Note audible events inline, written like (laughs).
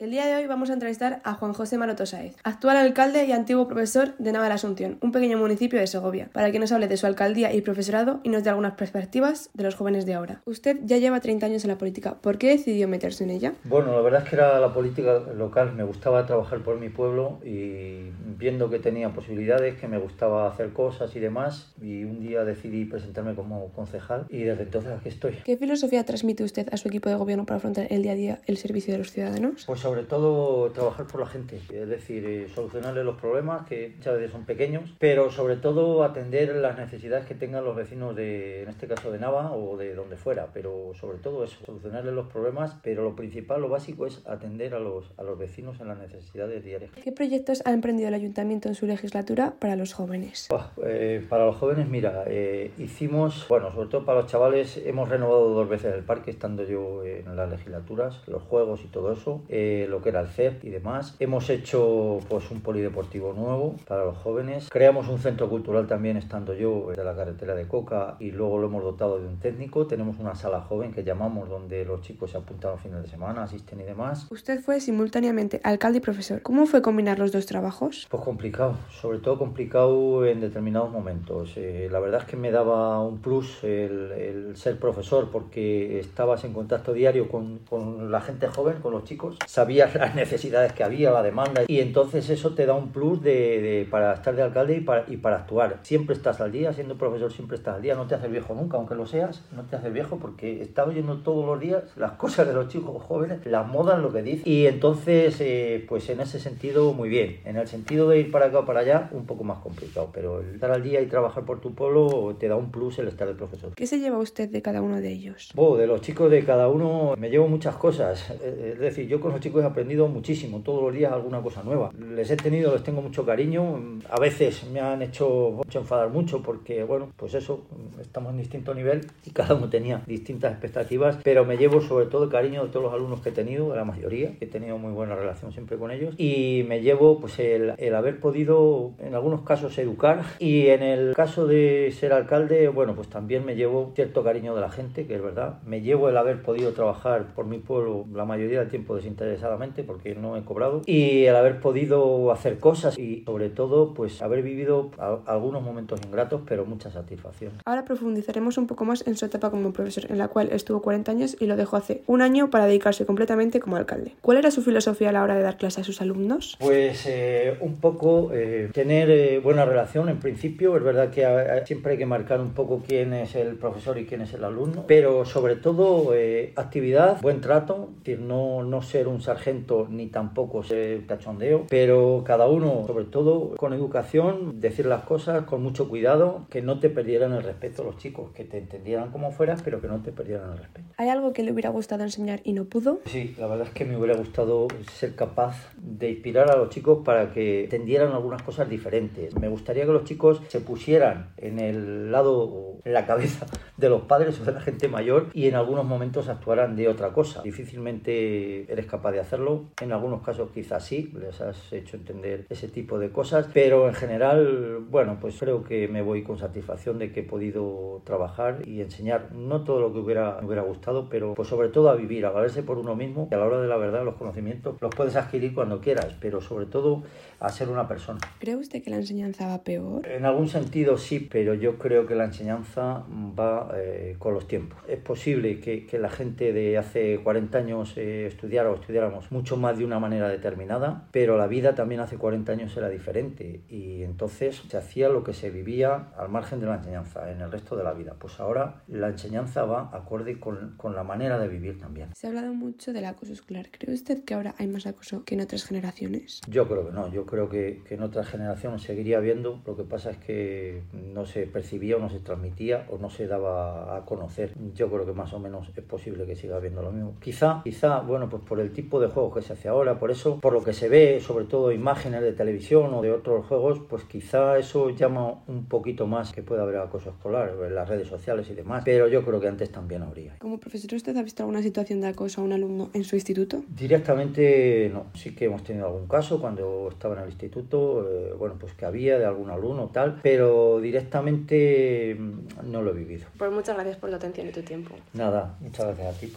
El día de hoy vamos a entrevistar a Juan José Maroto Sáez, actual alcalde y antiguo profesor de Nava de Asunción, un pequeño municipio de Segovia, para que nos hable de su alcaldía y profesorado y nos dé algunas perspectivas de los jóvenes de ahora. Usted ya lleva 30 años en la política, ¿por qué decidió meterse en ella? Bueno, la verdad es que era la política local, me gustaba trabajar por mi pueblo y viendo que tenía posibilidades, que me gustaba hacer cosas y demás, y un día decidí presentarme como concejal y desde entonces aquí estoy. ¿Qué filosofía transmite usted a su equipo de gobierno para afrontar el día a día el servicio de los ciudadanos? Pues sobre todo trabajar por la gente, es decir, eh, solucionarle los problemas que muchas veces son pequeños, pero sobre todo atender las necesidades que tengan los vecinos de, en este caso de Nava o de donde fuera, pero sobre todo eso, solucionarle los problemas, pero lo principal, lo básico es atender a los, a los vecinos en las necesidades diarias. ¿Qué proyectos ha emprendido el ayuntamiento en su legislatura para los jóvenes? Eh, para los jóvenes, mira, eh, hicimos, bueno, sobre todo para los chavales, hemos renovado dos veces el parque, estando yo en las legislaturas, los juegos y todo eso, eh, lo que era el CEP y demás. Hemos hecho pues un polideportivo nuevo para los jóvenes. Creamos un centro cultural también, estando yo de la carretera de Coca, y luego lo hemos dotado de un técnico. Tenemos una sala joven que llamamos, donde los chicos se apuntan los fines de semana, asisten y demás. Usted fue simultáneamente alcalde y profesor. ¿Cómo fue combinar los dos trabajos? Pues complicado, sobre todo complicado en determinados momentos. Eh, la verdad es que me daba un plus el, el, ser profesor porque estabas en contacto diario con, con, la gente joven, con los chicos, sabías (laughs) las necesidades que había, la demanda y entonces eso te da un plus de, de para estar de alcalde y para, y para actuar. Siempre estás al día, siendo profesor siempre estás al día, no te haces viejo nunca, aunque lo seas, no te haces viejo porque estás oyendo todos los días las (laughs) cosas de los chicos jóvenes, las modas, lo que dicen y entonces eh, pues en ese sentido muy bien, en el sentido de ir para acá o para allá un poco más complicado, pero el estar al día y trabajar por tu pueblo te da un plus el estar de profesor. ¿Qué se lleva usted de cada uno de ellos? Oh, de los chicos de cada uno me llevo muchas cosas, es decir, yo con los chicos he aprendido muchísimo, todos los días alguna cosa nueva. Les he tenido, les tengo mucho cariño, a veces me han hecho, enfadar mucho porque, bueno, pues eso, estamos en distinto nivel y cada uno tenía distintas expectativas, pero me llevo sobre todo el cariño de todos los alumnos que he tenido, de la mayoría, he tenido muy buena relación siempre con ellos y me llevo pues el, el haber podido en algunos casos educar y en el caso de ser alcalde, bueno, pues también me llevo cierto cariño de la gente, que es verdad, me llevo el haber podido trabajar por mi pueblo la mayoría del tiempo porque no he cobrado y el haber podido hacer cosas y sobre todo pues haber vivido algunos momentos ingratos pero mucha satisfacción. Ahora profundizaremos un poco más en su etapa como profesor, en la cual estuvo 40 años y lo dejó hace un año para dedicarse completamente como alcalde. ¿Cuál era su filosofía a la hora de dar clase a sus alumnos? Pues eh, un poco eh, tener eh, buena relación en principio, es verdad que hay, siempre hay que marcar un poco quién es el profesor y quién es el alumno, pero sobre todo actividad, buen trato, es decir, no, no ser un sargento ni tampoco ser cachondeo, pero cada uno, sobre todo con educación, decir las cosas con mucho cuidado, que no te perdieran el respeto los chicos, que te entendieran como fueras, pero que no te perdieran el respeto. ¿Hay algo que le hubiera gustado enseñar y no pudo? Sí, la verdad es que me hubiera gustado ser capaz de inspirar a los chicos para que entendieran algunas cosas diferentes. Me gustaría que los chicos se pusieran en el lado, en la cabeza de los padres o de la gente mayor y en algunos momentos actuaran de otra cosa. Difícilmente eres capaz de hacerlo. En algunos casos quizás sí, les has hecho entender ese tipo de cosas, pero en general, bueno, pues creo que me voy con satisfacción de que he podido trabajar y enseñar no todo lo que hubiera, me hubiera gustado, pero pues sobre todo a vivir, a valerse por uno mismo y a la hora de la verdad los conocimientos los puedes adquirir cuando quieras, pero sobre todo a ser una persona. ¿Cree usted que la enseñanza va peor? En algún sentido sí, pero yo creo que la enseñanza va eh, con los tiempos. Es posible que, que, la gente de hace 40 años eh, estudiara o mucho más de una manera determinada, pero la vida también hace 40 años era diferente y entonces se hacía lo que se vivía al margen de la enseñanza, en el resto de la vida. Pues ahora la enseñanza va acorde con, con la manera de vivir también. Se ha hablado mucho del acoso escolar. ¿Cree usted que ahora hay más acoso que en otras generaciones? Yo creo que no, yo creo que, que en otras generaciones seguiría habiendo, lo que pasa es que no se percibía o no se transmitía o no se daba a conocer. Yo creo que más o menos es posible que siga habiendo lo mismo. Quizá, quizá, bueno, pues por el tipo de juegos que se hace ahora, por eso, por lo que se ve, sobre todo imágenes de televisión o de otros juegos, pues quizá eso llama un poquito más que pueda haber acoso escolar en las redes sociales y demás, pero yo creo que antes también habría. Como profesor, ¿usted ha visto alguna situación de acoso a un alumno en su instituto? Directamente no, sí que hemos tenido algún caso cuando estaba en el instituto, eh, bueno, pues que había de algún alumno tal, pero directamente no lo he vivido. Pues muchas gracias por la atención y tu tiempo. Nada, muchas gracias a ti.